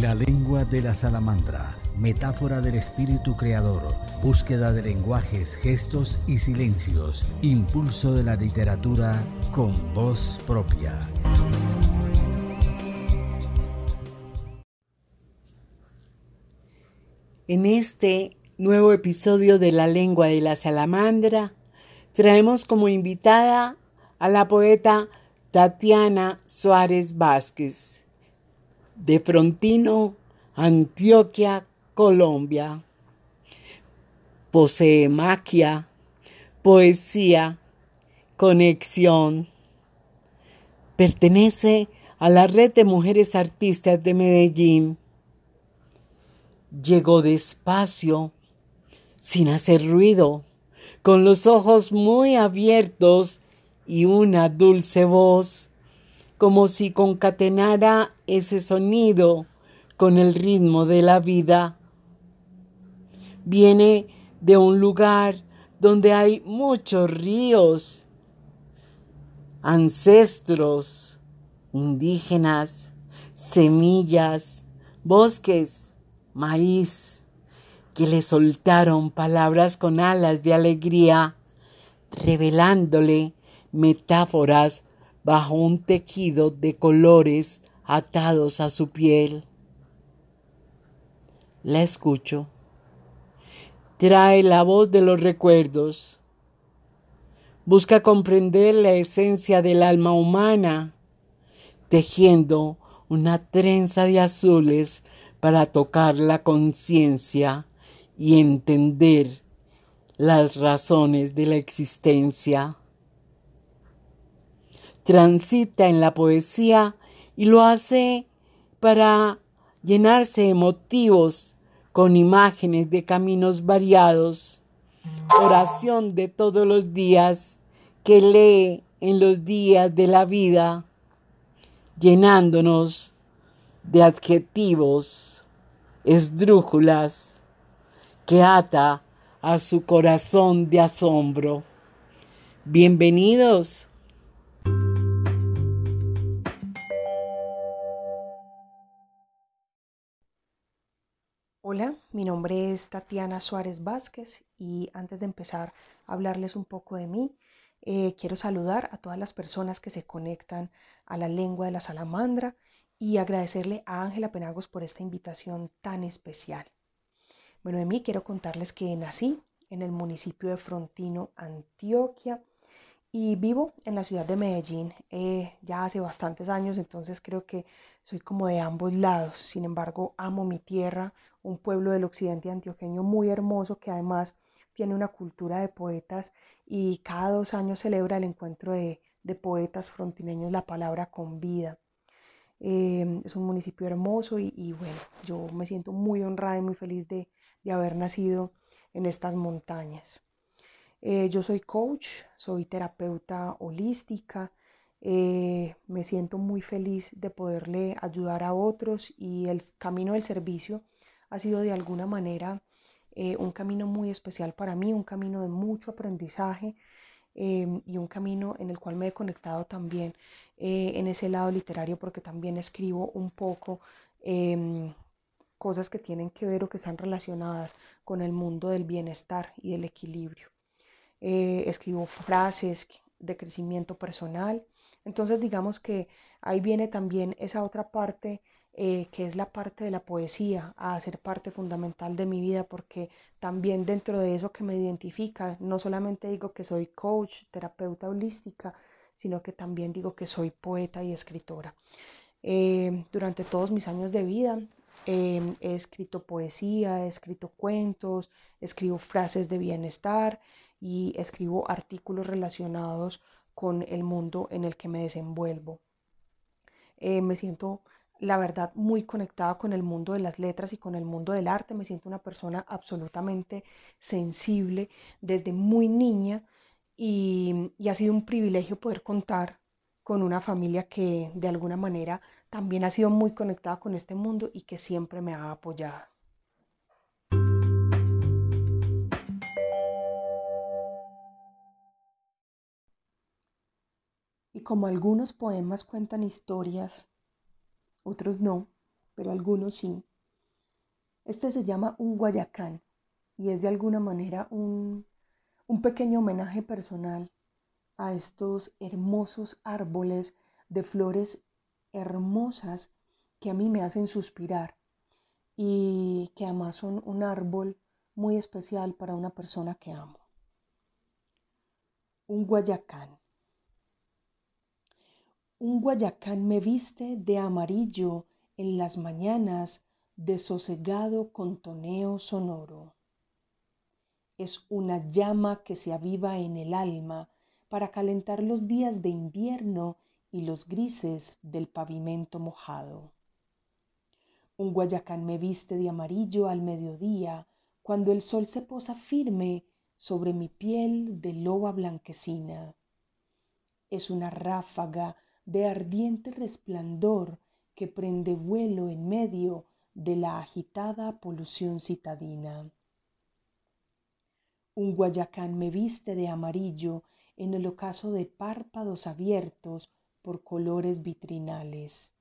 La lengua de la salamandra, metáfora del espíritu creador, búsqueda de lenguajes, gestos y silencios, impulso de la literatura con voz propia. En este nuevo episodio de La lengua de la salamandra, traemos como invitada a la poeta Tatiana Suárez Vázquez, de Frontino, Antioquia, Colombia. Posee magia, poesía, conexión. Pertenece a la red de mujeres artistas de Medellín. Llegó despacio, sin hacer ruido, con los ojos muy abiertos y una dulce voz, como si concatenara ese sonido con el ritmo de la vida. Viene de un lugar donde hay muchos ríos, ancestros, indígenas, semillas, bosques, maíz, que le soltaron palabras con alas de alegría, revelándole metáforas bajo un tejido de colores atados a su piel. La escucho. Trae la voz de los recuerdos. Busca comprender la esencia del alma humana, tejiendo una trenza de azules para tocar la conciencia y entender las razones de la existencia transita en la poesía y lo hace para llenarse de motivos con imágenes de caminos variados, oración de todos los días que lee en los días de la vida, llenándonos de adjetivos, esdrújulas, que ata a su corazón de asombro. Bienvenidos Hola, mi nombre es Tatiana Suárez Vázquez y antes de empezar a hablarles un poco de mí, eh, quiero saludar a todas las personas que se conectan a la lengua de la salamandra y agradecerle a Ángela Penagos por esta invitación tan especial. Bueno, de mí quiero contarles que nací en el municipio de Frontino, Antioquia, y vivo en la ciudad de Medellín eh, ya hace bastantes años, entonces creo que soy como de ambos lados. Sin embargo, amo mi tierra, un pueblo del occidente antioqueño muy hermoso que además tiene una cultura de poetas y cada dos años celebra el encuentro de, poetas frontineños La Palabra con Vida. Em, es un municipio hermoso y, bueno, yo me siento muy honrada y muy feliz de, haber nacido en estas montañas. Eh, yo soy coach, soy terapeuta holística, eh, me siento muy feliz de poderle ayudar a otros y el camino del servicio ha sido de alguna manera eh, un camino muy especial para mí, un camino de mucho aprendizaje em, y un camino en el cual me he conectado también eh, en ese lado literario porque también escribo un poco em, cosas que tienen que ver o que están relacionadas con el mundo del bienestar y del equilibrio. Escribo frases de crecimiento personal. Entonces digamos que ahí viene también esa otra parte eh, que es la parte de la poesía, a ser parte fundamental de mi vida, porque también dentro de eso que me identifica, no solamente digo que soy coach, terapeuta holística, sino que también digo que soy poeta y escritora. Eh, durante todos mis años de vida eh, he escrito poesía, he escrito cuentos, escribo frases de bienestar y escribo artículos relacionados con el mundo en el que me desenvuelvo. me siento la verdad, muy conectada con el mundo de las letras y con el mundo del arte. Me siento una persona absolutamente sensible desde muy niña y, ha sido un privilegio poder contar con una familia que de alguna manera también ha sido muy conectada con este mundo y que siempre me ha apoyado. Como algunos poemas cuentan historias otros no. pero algunos sí. Este se llama un guayacán y es de alguna manera un, un pequeño homenaje personal a estos hermosos árboles de flores hermosas que a mí me hacen suspirar y que además son un árbol muy especial para una persona que amo. Un guayacán. Un guayacán me viste de amarillo en las mañanas de sosegado contoneo sonoro. Es una llama que se aviva en el alma para calentar los días de invierno y los grises del pavimento mojado. Un guayacán me viste de amarillo al mediodía, cuando el sol se posa firme sobre mi piel de loba blanquecina. Es una ráfaga de ardiente resplandor que prende vuelo en medio de la agitada polución citadina. Un guayacán me viste de amarillo en el ocaso de párpados abiertos por colores vitrinales.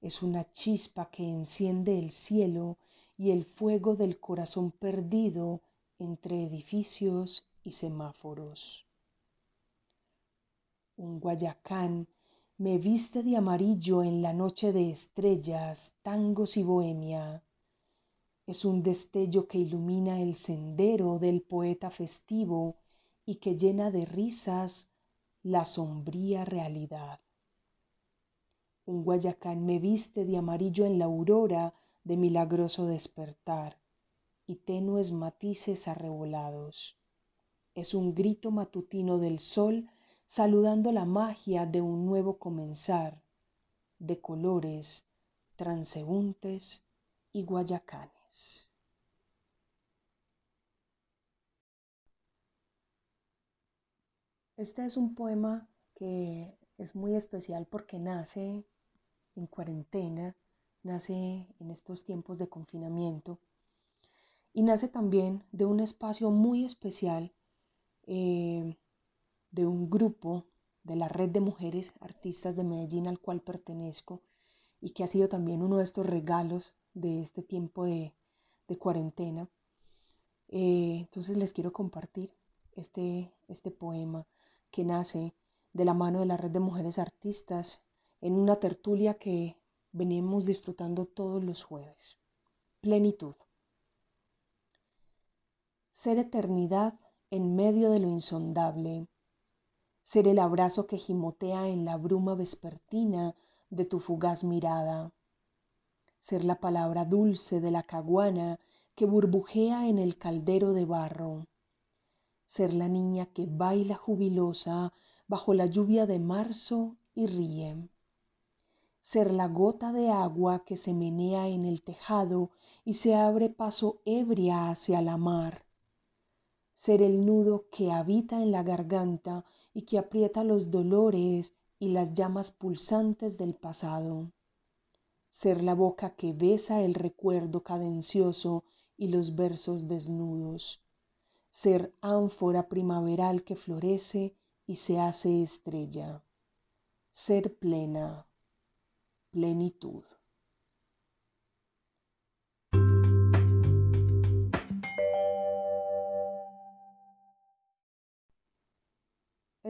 Es una chispa que enciende el cielo y el fuego del corazón perdido entre edificios y semáforos. Un guayacán me viste de amarillo en la noche de estrellas, tangos y bohemia. Es un destello que ilumina el sendero del poeta festivo y que llena de risas la sombría realidad. Un guayacán me viste de amarillo en la aurora de milagroso despertar y tenues matices arrebolados. Es un grito matutino del sol saludando la magia de un nuevo comenzar, de colores, transeúntes y guayacanes. Este es un poema que es muy especial porque nace en cuarentena, nace en estos tiempos de confinamiento y nace también de un espacio muy especial eh, de un grupo de la red de mujeres artistas de Medellín al cual pertenezco y que ha sido también uno de estos regalos de este tiempo de, cuarentena. Eh, entonces les quiero compartir este, este poema que nace de la mano de la red de mujeres artistas en una tertulia que venimos disfrutando todos los jueves. Plenitud. Ser eternidad en medio de lo insondable. Ser el abrazo que gimotea en la bruma vespertina de tu fugaz mirada. Ser la palabra dulce de la caguana que burbujea en el caldero de barro. Ser la niña que baila jubilosa bajo la lluvia de marzo y ríe, ser la gota de agua que se menea en el tejado y se abre paso ebria hacia la mar, ser el nudo que habita en la garganta y que aprieta los dolores y las llamas pulsantes del pasado, ser la boca que besa el recuerdo cadencioso y los versos desnudos. Ser ánfora primaveral que florece y se hace estrella, ser plena, plenitud.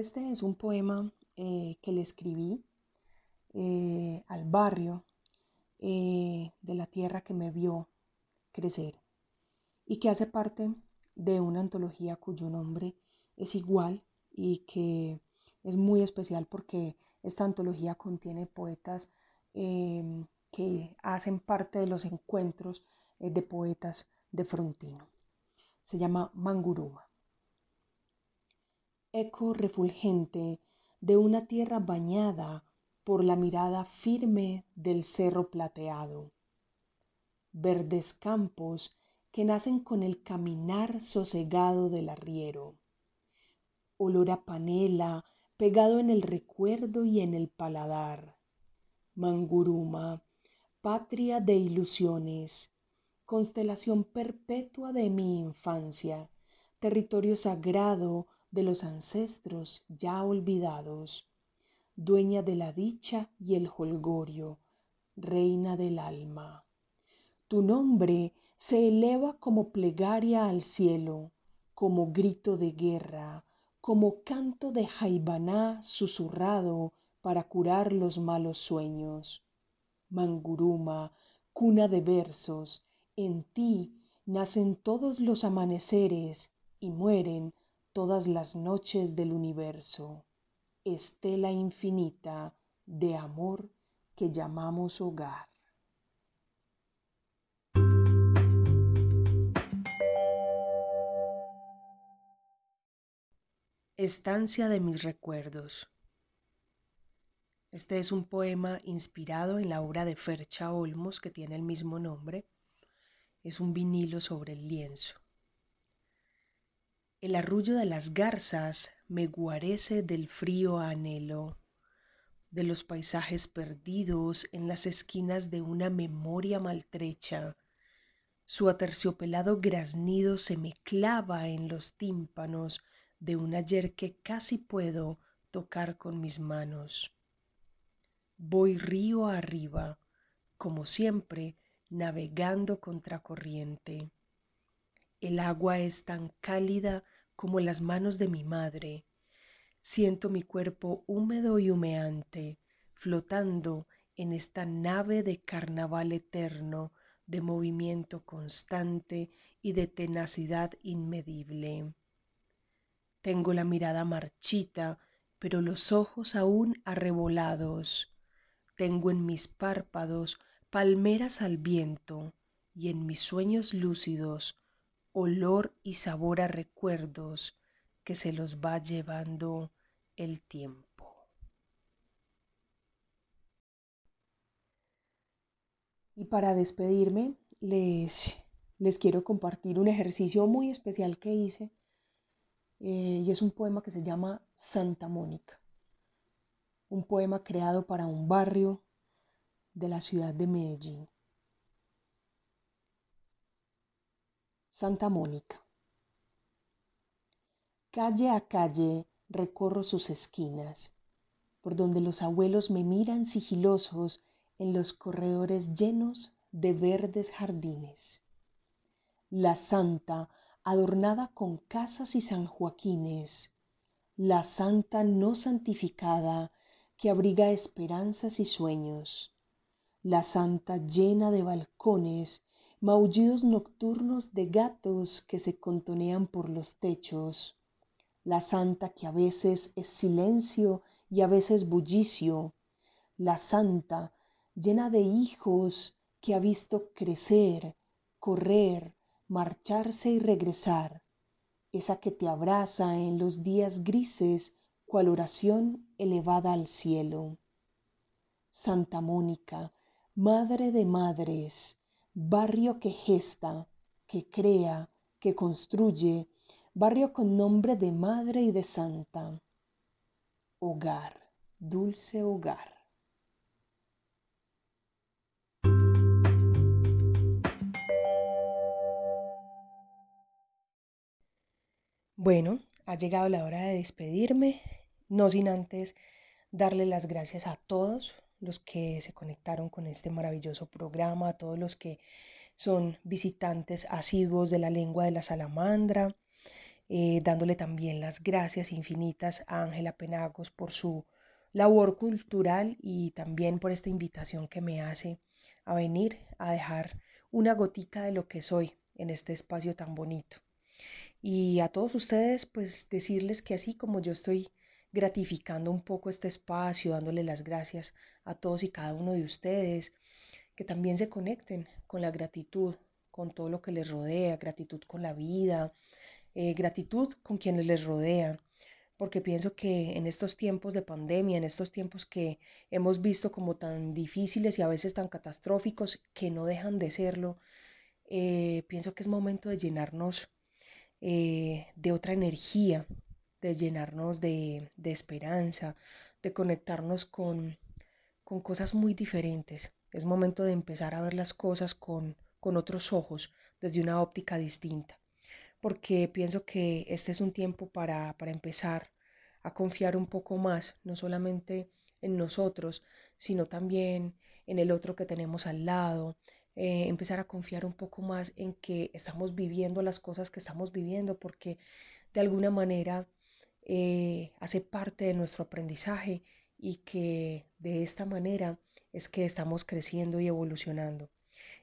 Este es un poema eh, que le escribí eh, al barrio eh, de la tierra que me vio crecer y que hace parte de una antología cuyo nombre es igual y que es muy especial porque esta antología contiene poetas em, que hacen parte de los encuentros de poetas de Frontino. Se llama Manguruma. Eco refulgente de una tierra bañada por la mirada firme del cerro plateado. Verdes campos que nacen con el caminar sosegado del arriero. Olor a panela pegado en el recuerdo y en el paladar. Manguruma, patria de ilusiones, constelación perpetua de mi infancia, territorio sagrado de los ancestros ya olvidados, dueña de la dicha y el holgorio, reina del alma. Tu nombre se eleva como plegaria al cielo, como grito de guerra, como canto de jaibaná susurrado para curar los malos sueños. Manguruma, cuna de versos, en ti nacen todos los amaneceres y mueren todas las noches del universo. Estela infinita de amor que llamamos hogar. Estancia de mis recuerdos. Este es un poema inspirado en la obra de Fercha Olmos que tiene el mismo nombre. Es un vinilo sobre el lienzo. El arrullo de las garzas me guarece del frío anhelo, de los paisajes perdidos en las esquinas de una memoria maltrecha. Su aterciopelado graznido se me clava en los tímpanos de un ayer que casi puedo tocar con mis manos. Voy río arriba, como siempre, navegando contracorriente. El agua es tan cálida como las manos de mi madre. Siento mi cuerpo húmedo y humeante, flotando en esta nave de carnaval eterno, de movimiento constante y de tenacidad inmedible. Tengo la mirada marchita, pero los ojos aún arrebolados. Tengo en mis párpados palmeras al viento y en mis sueños lúcidos olor y sabor a recuerdos que se los va llevando el tiempo. Y para despedirme, les, les quiero compartir un ejercicio muy especial que hice eh, y es un poema que se llama Santa Mónica, un poema creado para un barrio de la ciudad de Medellín. Santa Mónica. Calle a calle recorro sus esquinas, por donde los abuelos me miran sigilosos en los corredores llenos de verdes jardines. La santa adornada con casas y sanjoaquines, la santa no santificada que abriga esperanzas y sueños, la santa llena de balcones, maullidos nocturnos de gatos que se contonean por los techos, la santa que a veces es silencio y a veces bullicio, la santa llena de hijos que ha visto crecer, correr, marcharse y regresar, esa que te abraza en los días grises cual oración elevada al cielo. Santa Mónica, Madre de Madres, barrio que gesta, que crea, que construye, barrio con nombre de madre y de santa. Hogar, dulce hogar. Bueno, ha llegado la hora de despedirme, no sin antes darle las gracias a todos los que se conectaron con este maravilloso programa, a todos los que son visitantes asiduos de la lengua de la salamandra, eh, dándole también las gracias infinitas a Ángela Penagos por su labor cultural y también por esta invitación que me hace a venir a dejar una gotica de lo que soy en este espacio tan bonito. Y a todos ustedes, pues decirles que así como yo estoy gratificando un poco este espacio, dándole las gracias a todos y cada uno de ustedes, que también se conecten con la gratitud, con todo lo que les rodea, gratitud con la vida, eh, gratitud con quienes les rodean, porque pienso que en estos tiempos de pandemia, en estos tiempos que hemos visto como tan difíciles y a veces tan catastróficos, que no dejan de serlo, eh, pienso que es momento de llenarnos eh, de otra energía, de llenarnos de, esperanza, de conectarnos con, con, cosas muy diferentes. Es momento de empezar a ver las cosas con, con otros ojos, desde una óptica distinta, porque pienso que este es un tiempo para, para empezar a confiar un poco más, no solamente en nosotros, sino también en el otro que tenemos al lado, eh, empezar a confiar un poco más en que estamos viviendo las cosas que estamos viviendo, porque de alguna manera eh, hace parte de nuestro aprendizaje y que de esta manera es que estamos creciendo y evolucionando.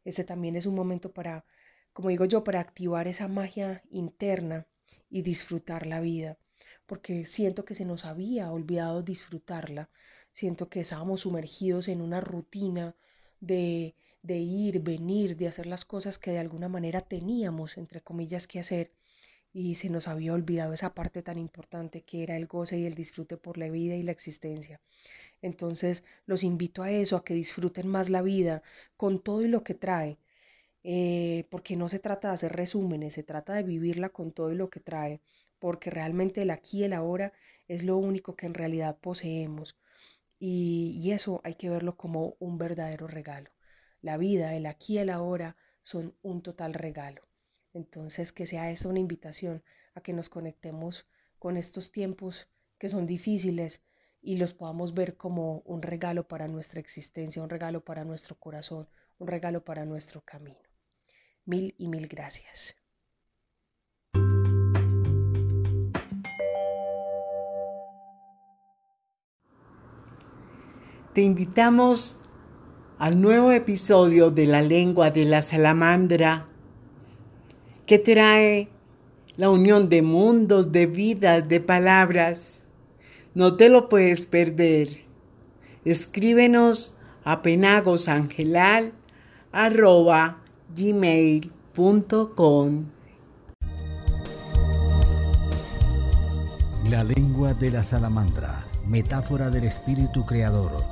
Este también es un momento para, como digo yo, para activar esa magia interna y disfrutar la vida, porque siento que se nos había olvidado disfrutarla, siento que estábamos sumergidos en una rutina de de ir, venir, de hacer las cosas que de alguna manera teníamos, entre comillas, que hacer, y se nos había olvidado esa parte tan importante que era el goce y el disfrute por la vida y la existencia. Entonces los invito a eso, a que disfruten más la vida con todo y lo que trae, eh, porque no se trata de hacer resúmenes, se trata de vivirla con todo y lo que trae, porque realmente el aquí y el ahora es lo único que en realidad poseemos. y eso hay que verlo como un verdadero regalo. La vida, el aquí y el ahora son un total regalo. Entonces, que sea esta una invitación a que nos conectemos con estos tiempos que son difíciles y los podamos ver como un regalo para nuestra existencia, un regalo para nuestro corazón, un regalo para nuestro camino. Mil y mil gracias. Te invitamos al nuevo episodio de la lengua de la salamandra que trae la unión de mundos, de vidas, de palabras. No te lo puedes perder. Escríbenos a penagosangelal.gmail.com La lengua de la salamandra, metáfora del espíritu creador